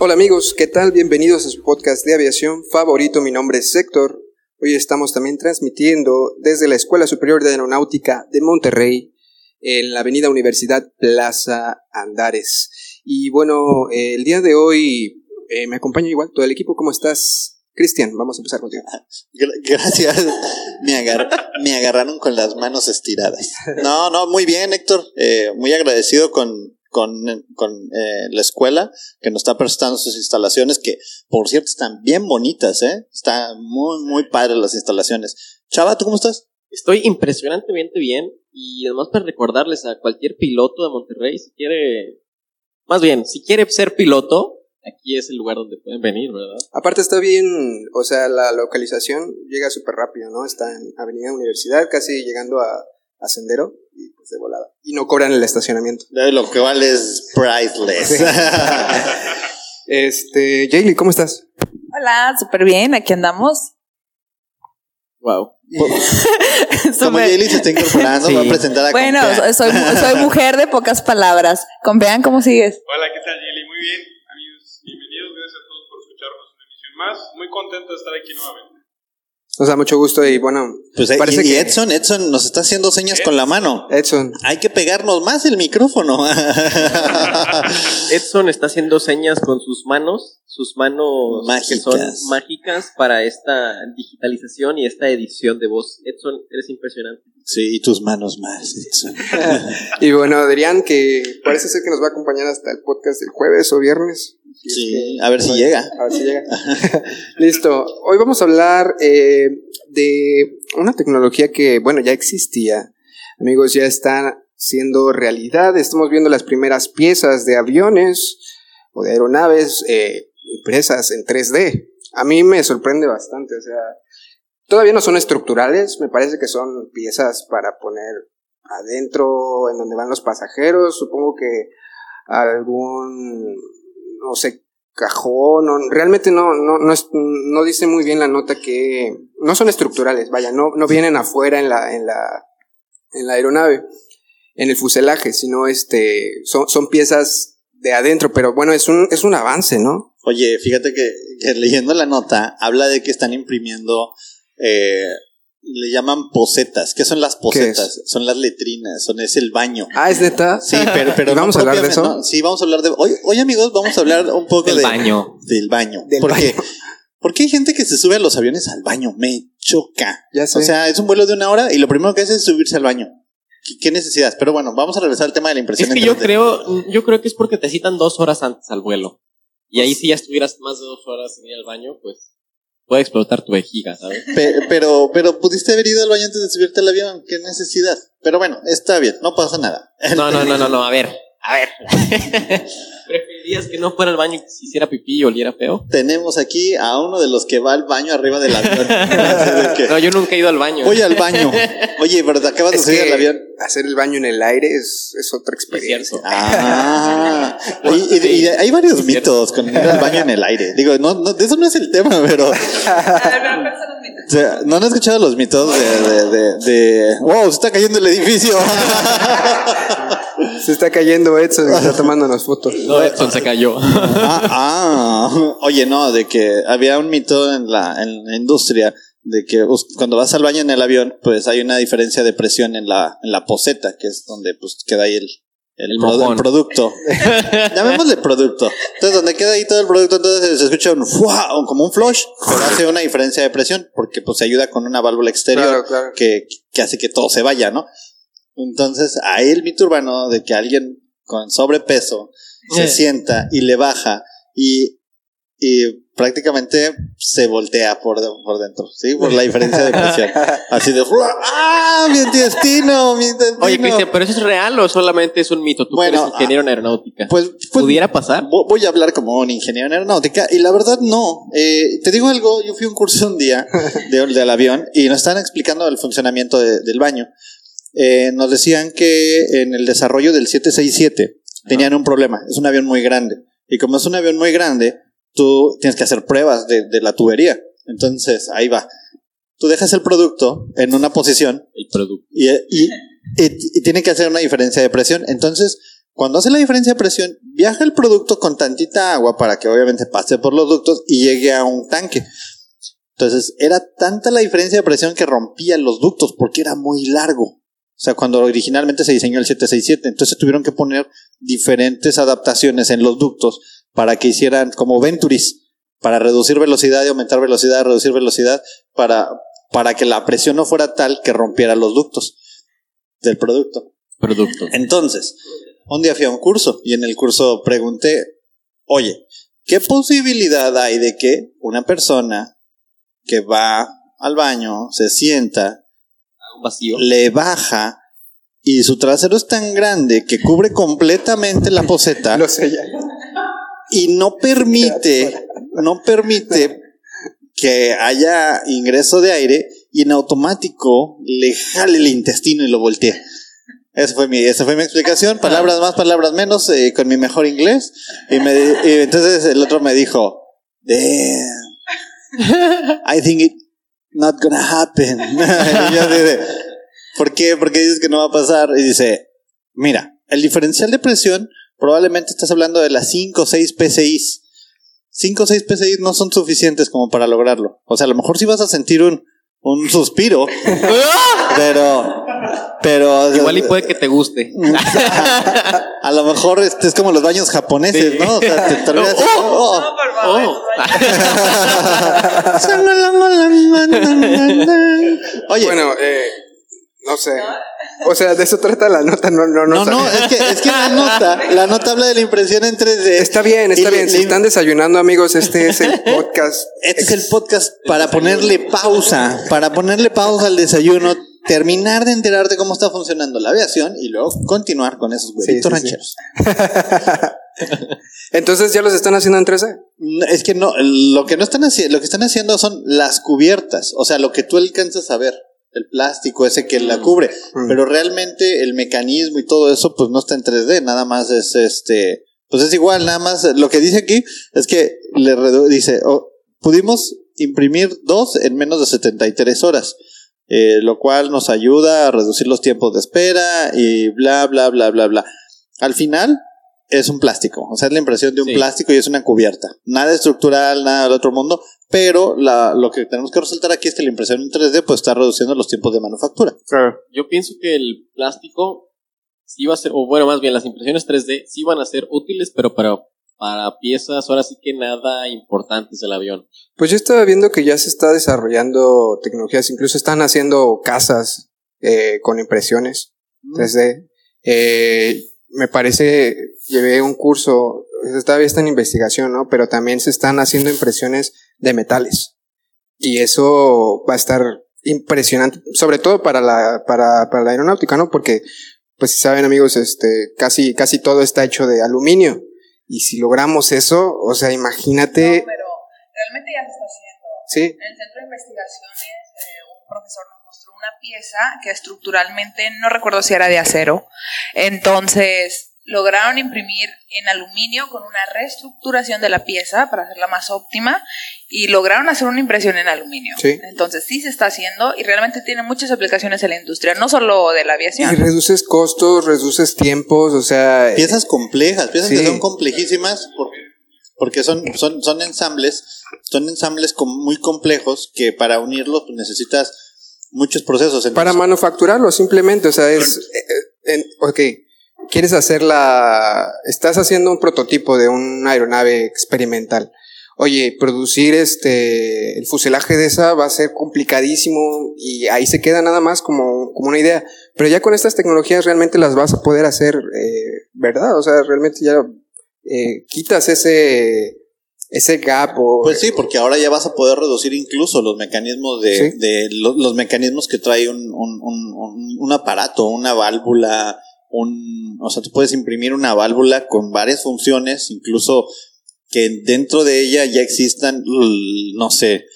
Hola amigos, ¿qué tal? Bienvenidos a su podcast de aviación favorito. Mi nombre es Héctor. Hoy estamos también transmitiendo desde la Escuela Superior de Aeronáutica de Monterrey en la Avenida Universidad Plaza Andares. Y bueno, eh, el día de hoy eh, me acompaña igual todo el equipo. ¿Cómo estás? Cristian, vamos a empezar contigo. Gracias. Me, me, agarraron con las manos estiradas. No, no, muy bien, Héctor. Eh, muy agradecido con, con, con eh, la escuela que nos está prestando sus instalaciones, que por cierto están bien bonitas, ¿eh? Están muy, muy padres las instalaciones. Chava, ¿tú cómo estás? Estoy impresionantemente bien y además para recordarles a cualquier piloto de Monterrey, si quiere, más bien, si quiere ser piloto, aquí es el lugar donde pueden venir, ¿verdad? Aparte está bien, o sea, la localización llega súper rápido, ¿no? Está en Avenida Universidad, casi llegando a, a Sendero y pues de volada. Y no cobran el estacionamiento. Lo que vale es priceless. este, Jaylee, ¿cómo estás? Hola, súper bien, aquí andamos. Wow. Como Jaylee se está incorporando, va a presentar a Bueno, soy, soy mujer de pocas palabras. Compean, ¿cómo sigues? Hola, ¿qué tal, Jaylee? Muy bien, amigos, bienvenidos, gracias a todos por escucharnos una emisión más. Muy contento de estar aquí nuevamente. Nos da mucho gusto y bueno. Pues parece y, Edson, Edson nos está haciendo señas con la mano. Edson. Hay que pegarnos más el micrófono. Edson está haciendo señas con sus manos, sus manos mágicas. que son mágicas para esta digitalización y esta edición de voz. Edson, eres impresionante. Sí, y tus manos más, Edson. y bueno, Adrián, que parece ser que nos va a acompañar hasta el podcast del jueves o viernes. Sí, a ver si llega. A ver si llega. Listo. Hoy vamos a hablar eh, de una tecnología que, bueno, ya existía. Amigos, ya está siendo realidad. Estamos viendo las primeras piezas de aviones o de aeronaves eh, impresas en 3D. A mí me sorprende bastante. O sea, todavía no son estructurales. Me parece que son piezas para poner adentro en donde van los pasajeros. Supongo que algún no sé, cajón, no, realmente no, no, no, no dice muy bien la nota que no son estructurales, vaya, no, no vienen afuera en la, en la, en la aeronave, en el fuselaje, sino este, son, son piezas de adentro, pero bueno, es un, es un avance, ¿no? Oye, fíjate que, que leyendo la nota, habla de que están imprimiendo eh, le llaman posetas. ¿Qué son las posetas? Son las letrinas, son es el baño. Ah, es neta. Sí, pero, pero vamos a hablar de eso. sí, vamos a hablar de. Hoy, hoy, amigos, vamos a hablar un poco del baño. Del baño. porque, porque hay gente que se sube a los aviones al baño. Me choca. Ya sé. O sea, es un vuelo de una hora y lo primero que hace es subirse al baño. ¿Qué, necesidad? Pero bueno, vamos a regresar al tema de la impresión. Es que yo creo, yo creo que es porque te citan dos horas antes al vuelo. Y ahí si ya estuvieras más de dos horas en ir al baño, pues puede explotar tu vejiga, ¿sabes? Pero, pero, pudiste haber ido al baño antes de subirte al avión, qué necesidad. Pero bueno, está bien, no pasa nada. No, no, no, no, no, a ver, a ver. ¿Preferirías que no fuera al baño y si hiciera pipí y oliera feo? Tenemos aquí a uno de los que va al baño arriba del avión. no, yo nunca he ido al baño. Voy al baño. Oye, pero te acabas de subir al avión. Hacer el baño en el aire es, es otra experiencia. ah, y, hay varios mitos con ir al baño en el aire. Digo, no, no, eso no es el tema, pero. ¿No han escuchado los mitos de, de, de, wow, se está cayendo el edificio? Se está cayendo Edson, está tomándonos fotos. No, Edson se cayó. ah, ah, oye, no, de que había un mito en la, en la industria de que cuando vas al baño en el avión, pues hay una diferencia de presión en la, en la poseta, que es donde pues queda ahí el, el, producto. Llamémosle producto. Entonces, donde queda ahí todo el producto, entonces se escucha un como un flush, pero hace una diferencia de presión, porque pues se ayuda con una válvula exterior Que, que hace que todo se vaya, ¿no? Entonces, ahí el mito urbano de que alguien con sobrepeso se sienta y le baja y y prácticamente se voltea por, de- por dentro, ¿sí? Por la diferencia de presión. Así de, ¡ah! Mi intestino, mi intestino. Oye, Cristian, ¿pero eso es real o solamente es un mito? Tú Bueno, eres ingeniero en aeronáutica. Pues, pues, ¿Pudiera pasar? vo- Voy a hablar como un ingeniero en aeronáutica y la verdad no. Eh, te digo algo, yo fui a un curso un día de, del avión y nos estaban explicando el funcionamiento de- del baño. Eh, nos decían que en el desarrollo del 767 tenían un problema. Es un avión muy grande. Y como es un avión muy grande, tú tienes que hacer pruebas de, de la tubería. Entonces, ahí va. Tú dejas el producto en una posición El producto. y, y- y- y tiene que hacer una diferencia de presión. Entonces, cuando hace la diferencia de presión, viaja el producto con tantita agua para que obviamente pase por los ductos y llegue a un tanque. Entonces, era tanta la diferencia de presión que rompía los ductos porque era muy largo. O sea, cuando originalmente se diseñó el 767, entonces tuvieron que poner diferentes adaptaciones en los ductos para que hicieran como Venturis, para reducir velocidad y aumentar velocidad, reducir velocidad, para, para que la presión no fuera tal que rompiera los ductos del producto. Producto. Entonces, un día fui a un curso y en el curso pregunté, oye, ¿qué posibilidad hay de que una persona que va al baño, se sienta, vacío. le baja y su trasero es tan grande que cubre completamente la poseta Lo sé ya. y no permite, no permite que haya ingreso de aire y en automático le jale el intestino y lo voltee. Esa fue mi, esa fue mi explicación. Palabras más, palabras menos, eh, con mi mejor inglés. Y, me, y entonces el otro me dijo, damn, I think it not gonna happen. y yo de, ¿por qué? ¿Por qué dices que no va a pasar? Y dice, mira, el diferencial de presión probablemente estás hablando de las 5 o 6 PSIs. 5 o 6 PSIs no son suficientes como para lograrlo. O sea, a lo mejor sí vas a sentir un, un suspiro, pero, pero Igual y puede que te guste. a lo mejor este es como los baños japoneses, Sí. ¿no? O sea, te terminas- oh. Favor. Oh. Oye, Bueno, eh, no sé. O sea, de eso trata la nota, no, no, no. no, no, es que, es que la nota, la nota habla de la impresión en 3D. Está bien, está le- bien. Si están desayunando, amigos, este es el podcast. Este es el podcast para ponerle pausa, para ponerle pausa al desayuno, terminar de enterarte cómo está funcionando la aviación y luego continuar con esos huevitos Sí, sí, sí. rancheros. Entonces ya los están haciendo en 3D. No, Es que no, lo que no están haciendo, lo que están haciendo son las cubiertas, o sea, lo que tú alcanzas a ver, el plástico ese que la cubre, Mm. pero realmente el mecanismo y todo eso pues no está en 3D, nada más es este, pues es igual, nada más lo que dice aquí es que le redu- dice, oh, pudimos imprimir dos en menos de 73 horas. Eh, lo cual nos ayuda a reducir los tiempos de espera y bla, bla, bla, bla, bla. Al final, es un plástico, o sea, es la impresión de un Sí. plástico y es una cubierta. Nada estructural, nada del otro mundo, pero la, lo que tenemos que resaltar aquí es que la impresión en 3D pues está reduciendo los tiempos de manufactura. Yo pienso que el plástico sí va a ser, o bueno, más bien las impresiones 3D sí van a ser útiles, pero para, para piezas ahora sí que nada importantes del avión. Pues yo estaba viendo que ya se está desarrollando tecnologías, incluso están haciendo casas eh, con impresiones 3D. Eh, me parece, llevé un curso, todavía está en investigación, ¿no? Pero también se están haciendo impresiones de metales. Y eso va a estar impresionante, sobre todo para la, para, para la aeronáutica, ¿no? Porque, pues si saben amigos, este, casi, casi todo está hecho de aluminio. Y si logramos eso, o sea, imagínate, No, pero realmente ya se está haciendo. sí, En el centro de investigaciones, eh, un profesor nos mostró una pieza que estructuralmente, no recuerdo si era de acero, entonces lograron imprimir en aluminio con una reestructuración de la pieza para hacerla más óptima y lograron hacer una impresión en aluminio. Sí. Entonces sí se está haciendo y realmente tiene muchas aplicaciones en la industria, no solo de la Y aviación. reduces costos, reduces tiempos, o sea, Piezas complejas, piezas que son complejísimas por- porque son, son, son ensambles, son ensambles com- muy complejos que para unirlos pues, necesitas muchos procesos. para manufacturarlo simplemente, o sea, es, eh, en- ok, quieres hacer la, estás haciendo un prototipo de una aeronave experimental. Oye, producir este, el fuselaje de esa va a ser complicadísimo y ahí se queda nada más como, como una idea. Pero ya con estas tecnologías realmente las vas a poder hacer, eh, ¿verdad? O sea, realmente ya eh, quitas ese, ese gap o... Pues sí, porque ahora ya vas a poder reducir incluso los mecanismos de, Sí. de lo- los, mecanismos que trae un, un, un, un- un aparato, una válvula, un, o sea, tú puedes imprimir una válvula con varias funciones, incluso que dentro de ella ya existan, no sé,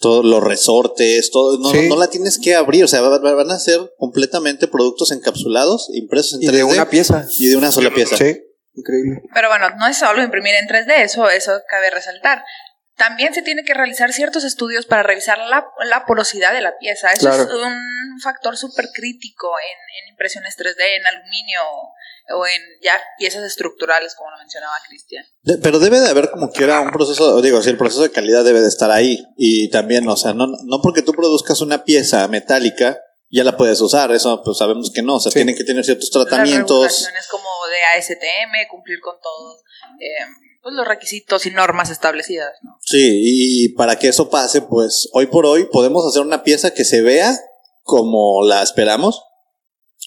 todos los resortes, todo, no, Sí. no la tienes que abrir, o sea, va- va- van a ser completamente productos encapsulados, impresos en y 3D de una pieza. y de una sola pieza. Sí, increíble. Pero bueno, no es solo imprimir en 3D, eso, eso cabe resaltar. También se tiene que realizar ciertos estudios para revisar la, la porosidad de la pieza. Eso Claro. es un factor súper crítico en, en impresiones 3D, en aluminio o en ya piezas estructurales, como lo mencionaba Cristian. De- pero debe de haber como quiera un proceso, digo, si el proceso de calidad debe de estar ahí. Y también, o sea, no, no porque tú produzcas una pieza metálica, ya la puedes usar. Eso pues sabemos que no. O sea, Sí. tienen que tener ciertos Las tratamientos. regulaciones como de ASTM, cumplir con todos eh, pues los requisitos y normas establecidas. ¿no? Sí, y para que eso pase, pues hoy por hoy podemos hacer una pieza que se vea como la esperamos,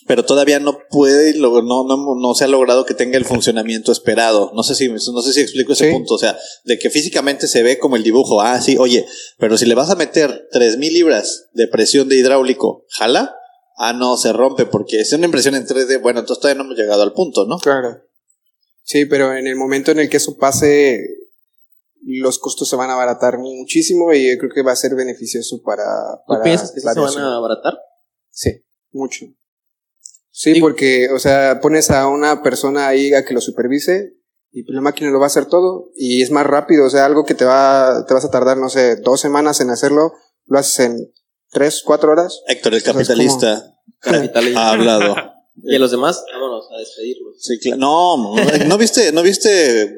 pero todavía no puede, no, no, no se ha logrado que tenga el funcionamiento esperado. No sé si, no sé si explico ese Sí. punto. O sea, de que físicamente se ve como el dibujo. Ah, sí, oye, pero si le vas a meter 3000 libras de presión de hidráulico, ¿jala? Ah, no, se rompe porque es una impresión en 3D. Bueno, entonces todavía no hemos llegado al punto, ¿no? Claro. Sí, pero en el momento en el que eso pase, los costos se van a abaratar muchísimo y yo creo que va a ser beneficioso para, ¿Tú piensas que sí se van a abaratar? Sí, mucho. Sí, Digo- porque, o sea, pones a una persona ahí a que lo supervise y pues la máquina lo va a hacer todo y es más rápido, o sea, algo que te va, te vas a tardar, no sé, dos semanas en hacerlo, lo haces en tres, cuatro horas. Héctor, el capitalista, Capitalismo. ha hablado. Y a los demás, vámonos a despedirlos. Sí, claro. No, ¿no viste, no viste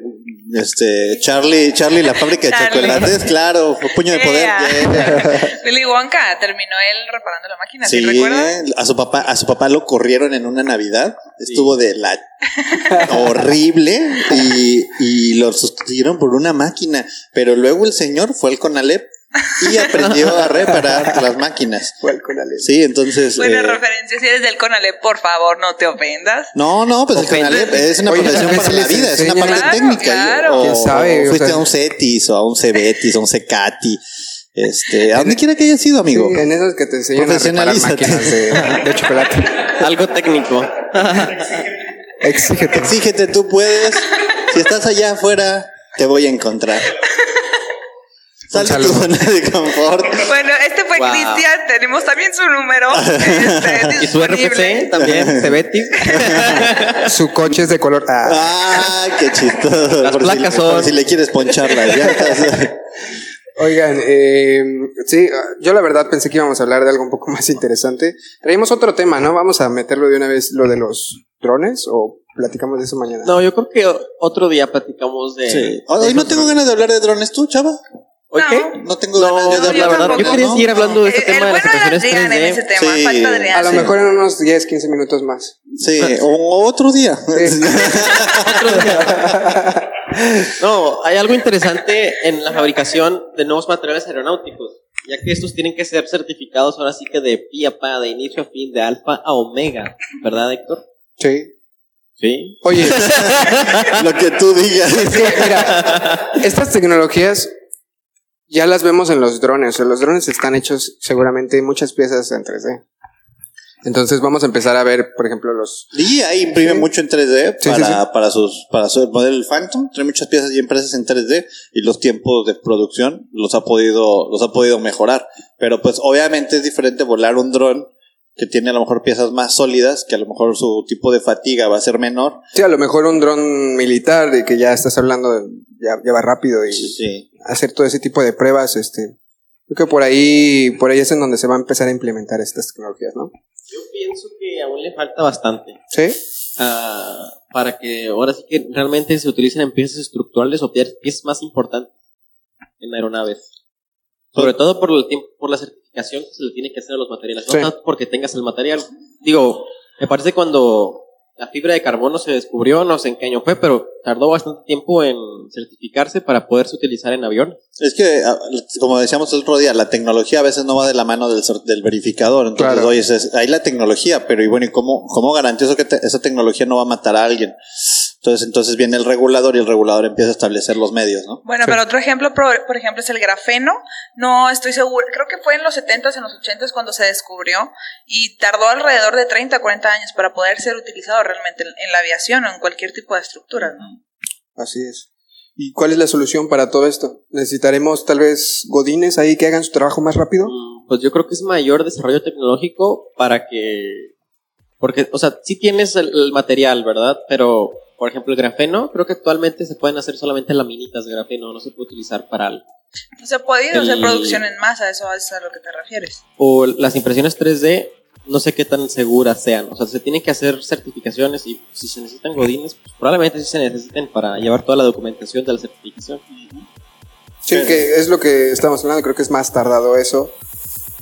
este Charlie, Charlie la fábrica de Charlie. chocolates? Claro, fue puño de poder. Yeah. Willy Wonka terminó él reparando la máquina, ¿sí, Sí, recuerdas? a su papá, a su papá lo corrieron en una Navidad, estuvo de la horrible y, y lo sustituyeron por una máquina, pero luego el señor fue al Conalep y aprendió a reparar las máquinas. ¿Cuál con Ale? Sí, entonces. Buena eh, referencia, si eres del Conalep, por favor, no te ofendas. No, no, pues el. Conalep es una Oye, profesión para la vida, es una parte Claro, técnica. claro. O, ¿Quién sabe? o O fuiste sea- a un CETIS o a un Cebetis o a un Cecati. Este, a donde quiera que haya sido, amigo. Sí, en esos que te enseñan a reparar máquinas de, de chocolate. Algo técnico. Exígete. Exígete, tú puedes. Si estás allá afuera, te voy a encontrar. De confort. Bueno, este fue Wow. Cristian, tenemos también su número. este, Y su disponible. RFC también, Cebetis. Su coche es de color. Ah, Ah, qué chistoso. Las por placas si, son- por si le quieres ponchar las llantas. Oigan, eh, sí, yo la verdad pensé que íbamos a hablar de algo un poco más interesante. Traímos otro tema, ¿no? Vamos a meterlo de una vez, lo de los drones, o platicamos de eso mañana. No, yo creo que otro día platicamos de. Sí. Hoy no tengo ganas de hablar de drones, tú, chava. ¿Hoy No. qué? No tengo No, ganas de no, hablar yo de verdad, tampoco. yo quería seguir hablando de este El- tema el de las impresiones Adrián en ese 3D. tema, Sí. falta Adrián. a lo sí. mejor en unos 10, 15 minutos más. Sí, o otro día. No, hay algo interesante en la fabricación de nuevos materiales aeronáuticos, ya que estos tienen que ser certificados ahora sí que de pi a pa, de inicio a fin, de alfa a omega, ¿verdad, Héctor? Sí. Sí. Oye, Lo que tú digas. es que, mira, estas tecnologías ya las vemos en los drones. Los drones están hechos seguramente muchas piezas en 3D. Entonces vamos a empezar a ver, por ejemplo, los... DJI imprime Sí. mucho en 3D Sí, para, sí, para sus para su modelo el Phantom, trae muchas piezas y empresas en 3D y los tiempos de producción los ha podido los ha podido mejorar, pero pues obviamente es diferente volar un dron que tiene a lo mejor piezas más sólidas, que a lo mejor su tipo de fatiga va a ser menor. Sí, a lo mejor un dron militar de que ya estás hablando, de, ya, ya va rápido y Sí. Hacer todo ese tipo de pruebas, este... Creo que por ahí, por ahí es en donde se va a empezar a implementar estas tecnologías, ¿no? Yo pienso que aún le falta bastante Sí. ah, para que ahora sí que realmente se utilicen en piezas estructurales o pie- piezas más importantes en aeronaves. Sobre todo por el tiempo, por la certificación que se le tiene que hacer a los materiales. No Sí. tanto porque tengas el material. Digo, me parece cuando la fibra de carbono se descubrió, no sé en qué año fue, pero tardó bastante tiempo en certificarse para poderse utilizar en aviones. Es que, ah, como decíamos el otro día, la tecnología a veces no va de la mano del, del verificador. Entonces, Claro. oye, hay la tecnología, pero y bueno, ¿y cómo, cómo garantizo que te- esa tecnología no va a matar a alguien? Entonces, entonces viene el regulador y el regulador empieza a establecer los medios, ¿no? Bueno, pero otro ejemplo, por, por ejemplo, es el grafeno. No estoy seguro, creo que fue en los 70s, en los 80s cuando se descubrió y tardó alrededor de 30, 40 años para poder ser utilizado realmente en, en la aviación o en cualquier tipo de estructura, ¿no? Así es. ¿Y cuál es la solución para todo esto? ¿Necesitaremos tal vez godines ahí que hagan su trabajo más rápido? Mm, Pues yo creo que es mayor desarrollo tecnológico para que. Porque, o sea, sí tienes el, el material, ¿verdad? Pero, por ejemplo, el grafeno, creo que actualmente se pueden hacer solamente laminitas de grafeno, no se puede utilizar para algo. No se ha podido hacer El- producción en masa, eso es a lo que te refieres. O las impresiones 3D, no sé qué tan seguras sean. O sea, se tienen que hacer certificaciones y si se necesitan godines, pues probablemente sí se necesiten para llevar toda la documentación de la certificación. Sí, que es lo que estamos hablando, creo que es más tardado eso.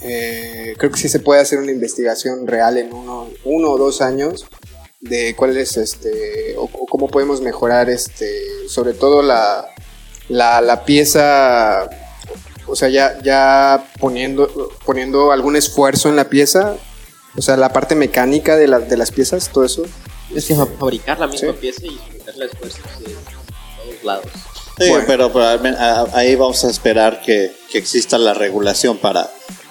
Eh, creo que sí se puede hacer una investigación real en uno, uno o dos años de cuál es este, o, o cómo podemos mejorar este, sobre todo la, la, la pieza, o sea, ya, ya poniendo, poniendo algún esfuerzo en la pieza, o sea, la parte mecánica de, la- de las piezas, todo eso. Es que fa- fabricar la misma Sí. pieza y meterle esfuerzos de todos lados. Sí, Bueno. pero, pero ahí vamos a esperar que, que exista la regulación para,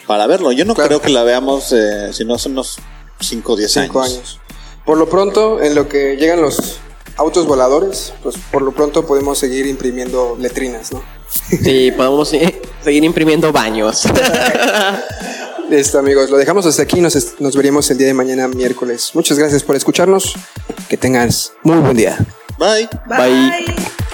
para verlo. Yo no Claro. creo que la veamos, eh, si no son unos 5 o 10 años. Cinco años. Por lo pronto, en lo que llegan los autos voladores, pues por lo pronto podemos seguir imprimiendo letrinas, ¿no? Sí, podemos eh, seguir imprimiendo baños. Listo, amigos, lo dejamos hasta aquí. Nos, nos veremos el día de mañana, miércoles. Muchas gracias por escucharnos. Que tengas muy buen día. Bye. Bye. Bye.